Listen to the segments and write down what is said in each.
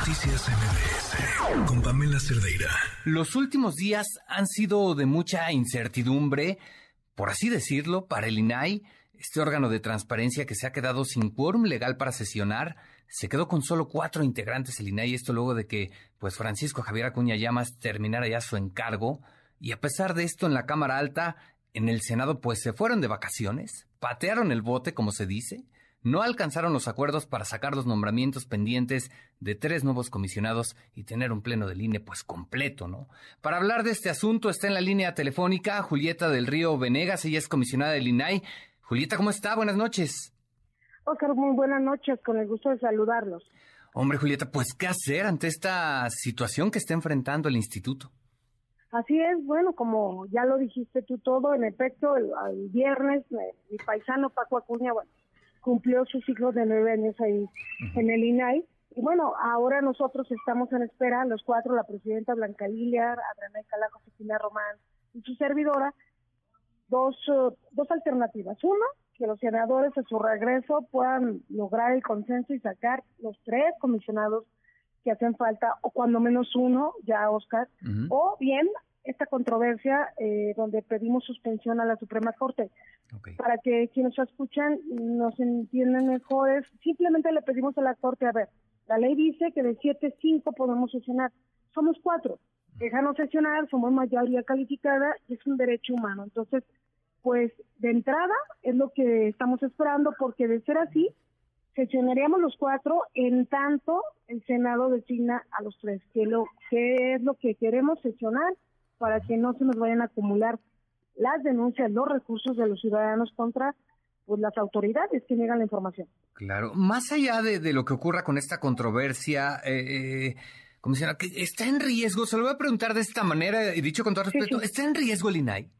Noticias MBS con Pamela Cerdeira. Los últimos días han sido de mucha incertidumbre, por así decirlo, para el INAI, este órgano de transparencia que se ha quedado sin quórum legal para sesionar. Se quedó con solo cuatro integrantes el INAI, esto luego de que pues Francisco Javier Acuña Llamas terminara ya su encargo. Y a pesar de esto, en la Cámara Alta, en el Senado, pues se fueron de vacaciones, patearon el bote, como se dice, no alcanzaron los acuerdos para sacar los nombramientos pendientes de tres nuevos comisionados y tener un pleno del INE pues completo, ¿no? Para hablar de este asunto está en la línea telefónica Julieta del Río Venegas, ella es comisionada del INAI. Julieta, ¿cómo está? Buenas noches. Oscar, muy buenas noches, con el gusto de saludarlos. Hombre, Julieta, pues ¿qué hacer ante esta situación que está enfrentando el instituto? Así es, bueno, como ya lo dijiste tú todo, en efecto, el, viernes eh, mi paisano Paco Acuña, bueno, cumplió su ciclo de nueve años ahí en el INAI. Y bueno, ahora nosotros estamos en espera, los cuatro, la presidenta Blanca Lilia, Adriana Calajo, Cristina Román y su servidora, dos, uh, dos alternativas. Una, que los senadores a su regreso puedan lograr el consenso y sacar los tres comisionados que hacen falta, o cuando menos uno, ya Oscar, o bien esta controversia eh, donde pedimos suspensión a la Suprema Corte. Para que quienes nos escuchan nos entiendan mejor, simplemente le pedimos a la Corte, a ver, la ley dice que de 7 5 podemos sesionar, somos cuatro, déjanos sesionar, somos mayoría calificada y es un derecho humano. Entonces, pues de entrada es lo que estamos esperando porque de ser así, sesionaríamos los cuatro en tanto el Senado designa a los tres, que, lo, que es lo que queremos sesionar para que no se nos vayan a acumular las denuncias, los recursos de los ciudadanos contra pues, las autoridades que niegan la información. Claro, más allá de, lo que ocurra con esta controversia, eh, eh comisionada, ¿está en riesgo? Se lo voy a preguntar de esta manera, y dicho con todo respeto, ¿está en riesgo el INAI?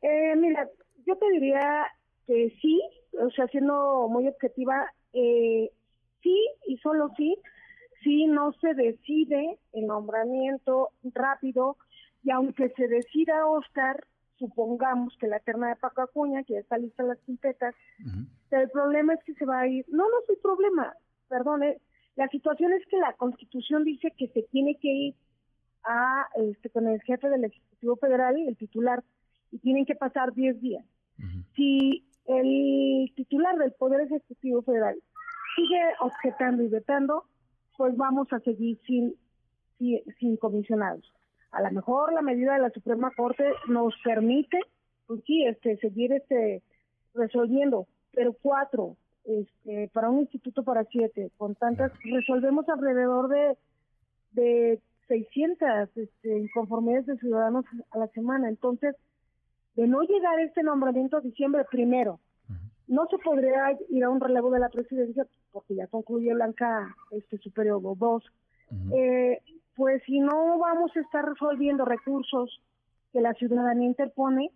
Eh, mira, yo te diría que sí, o sea, siendo muy objetiva, eh, sí y solo sí, si no se decide el nombramiento rápido y aunque se decida Oscar, supongamos que la terna de Paco Acuña, que ya está lista las quintetas, pero el problema es que se va a ir, no, no es el problema, perdone, la situación es que la Constitución dice que se tiene que ir a este con el jefe del Ejecutivo Federal, el titular, y tienen que pasar 10 días. Si el titular del Poder Ejecutivo Federal sigue objetando y vetando, pues vamos a seguir sin, sin, comisionados. A lo mejor la medida de la Suprema Corte nos permite, pues sí, este, seguir este, resolviendo, pero cuatro, este, para un instituto para siete, con tantas, resolvemos alrededor de, de 600 este, inconformidades de ciudadanos a la semana. Entonces, de no llegar este nombramiento a diciembre primero, no se podría ir a un relevo de la presidencia porque ya concluye Blanca este su periodo dos. eh, pues si no vamos a estar resolviendo recursos que la ciudadanía interpone,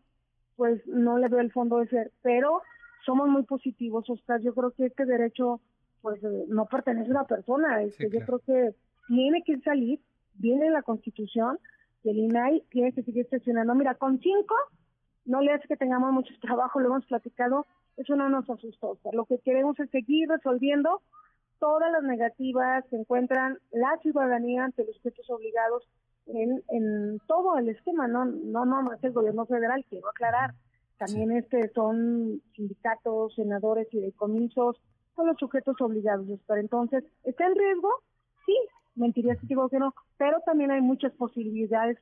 pues no le veo el fondo de ser. Pero somos muy positivos, Oscar. Yo creo que este derecho pues eh, no pertenece a una persona. Este, Yo creo que tiene que salir, viene la Constitución, y el INAI tiene que seguir sesionando. Mira, con cinco no le hace que tengamos mucho trabajo, lo hemos platicado, eso no nos asustó. lo que queremos es seguir resolviendo todas las negativas que encuentran la ciudadanía ante los sujetos obligados en, en todo el esquema, no no no más el gobierno federal, quiero aclarar. También este son sindicatos, senadores y decomisos, son los sujetos obligados. Pero entonces, ¿está en riesgo? Sí, mentiría si digo que no, pero también hay muchas posibilidades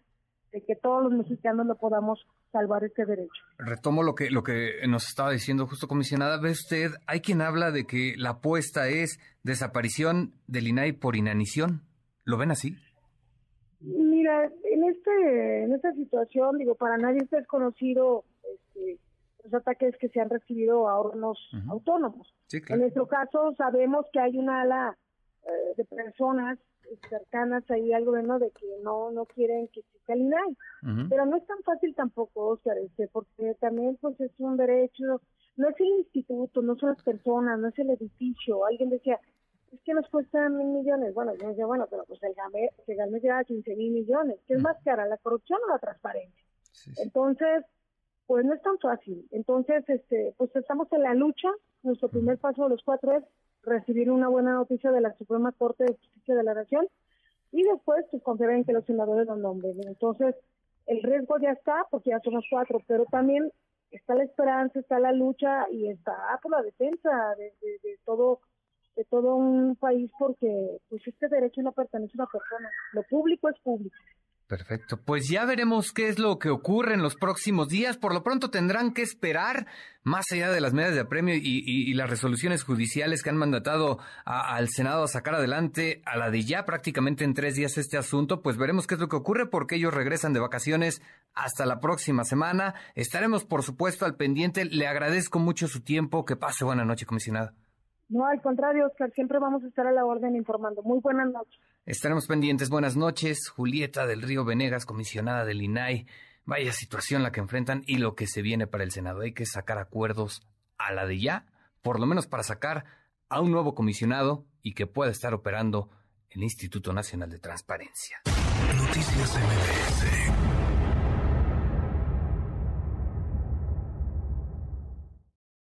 de que todos los mexicanos lo podamos salvar este derecho. Retomo lo que lo que nos estaba diciendo justo comisionada, ve usted, hay quien habla de que la apuesta es desaparición del INAI por inanición. ¿Lo ven así? Mira, en este en esta situación, digo, para nadie es desconocido este, los ataques que se han recibido a órganos autónomos. En nuestro caso sabemos que hay una ala eh, de personas cercanas ahí al gobierno de que no no quieren que exista el INAI. Pero no es tan fácil tampoco, Oscar, este, porque también pues es un derecho, no es el instituto, no son las personas, no es el edificio. Alguien decía, es que nos cuesta mil millones. Bueno, yo decía, bueno, pero pues el GAME, que GAME lleva 15 mil millones. ¿Qué es más cara, la corrupción o la transparencia? Entonces, pues no es tan fácil. Entonces, este, pues estamos en la lucha. Nuestro primer paso de los cuatro es recibir una buena noticia de la Suprema Corte de Justicia de la Nación y después pues confiar en que los senadores lo nombren. Entonces, el riesgo ya está porque ya somos cuatro, pero también está la esperanza, está la lucha y está por la defensa de, de todo de todo un país porque pues este derecho no pertenece a una persona, lo público es público. Perfecto. Pues ya veremos qué es lo que ocurre en los próximos días. Por lo pronto tendrán que esperar, más allá de las medidas de apremio y, las resoluciones judiciales que han mandatado al Senado a sacar adelante a la de ya prácticamente en tres días este asunto, pues veremos qué es lo que ocurre porque ellos regresan de vacaciones hasta la próxima semana. Estaremos, por supuesto, al pendiente. Le agradezco mucho su tiempo. Que pase buena noche, comisionado. No, al contrario, Oscar, siempre vamos a estar a la orden informando. Muy buenas noches. Estaremos pendientes. Buenas noches. Julieta del Río Venegas, comisionada del INAI. Vaya situación la que enfrentan y lo que se viene para el Senado. Hay que sacar acuerdos a la de ya, por lo menos para sacar a un nuevo comisionado y que pueda estar operando el Instituto Nacional de Transparencia. Noticias MBS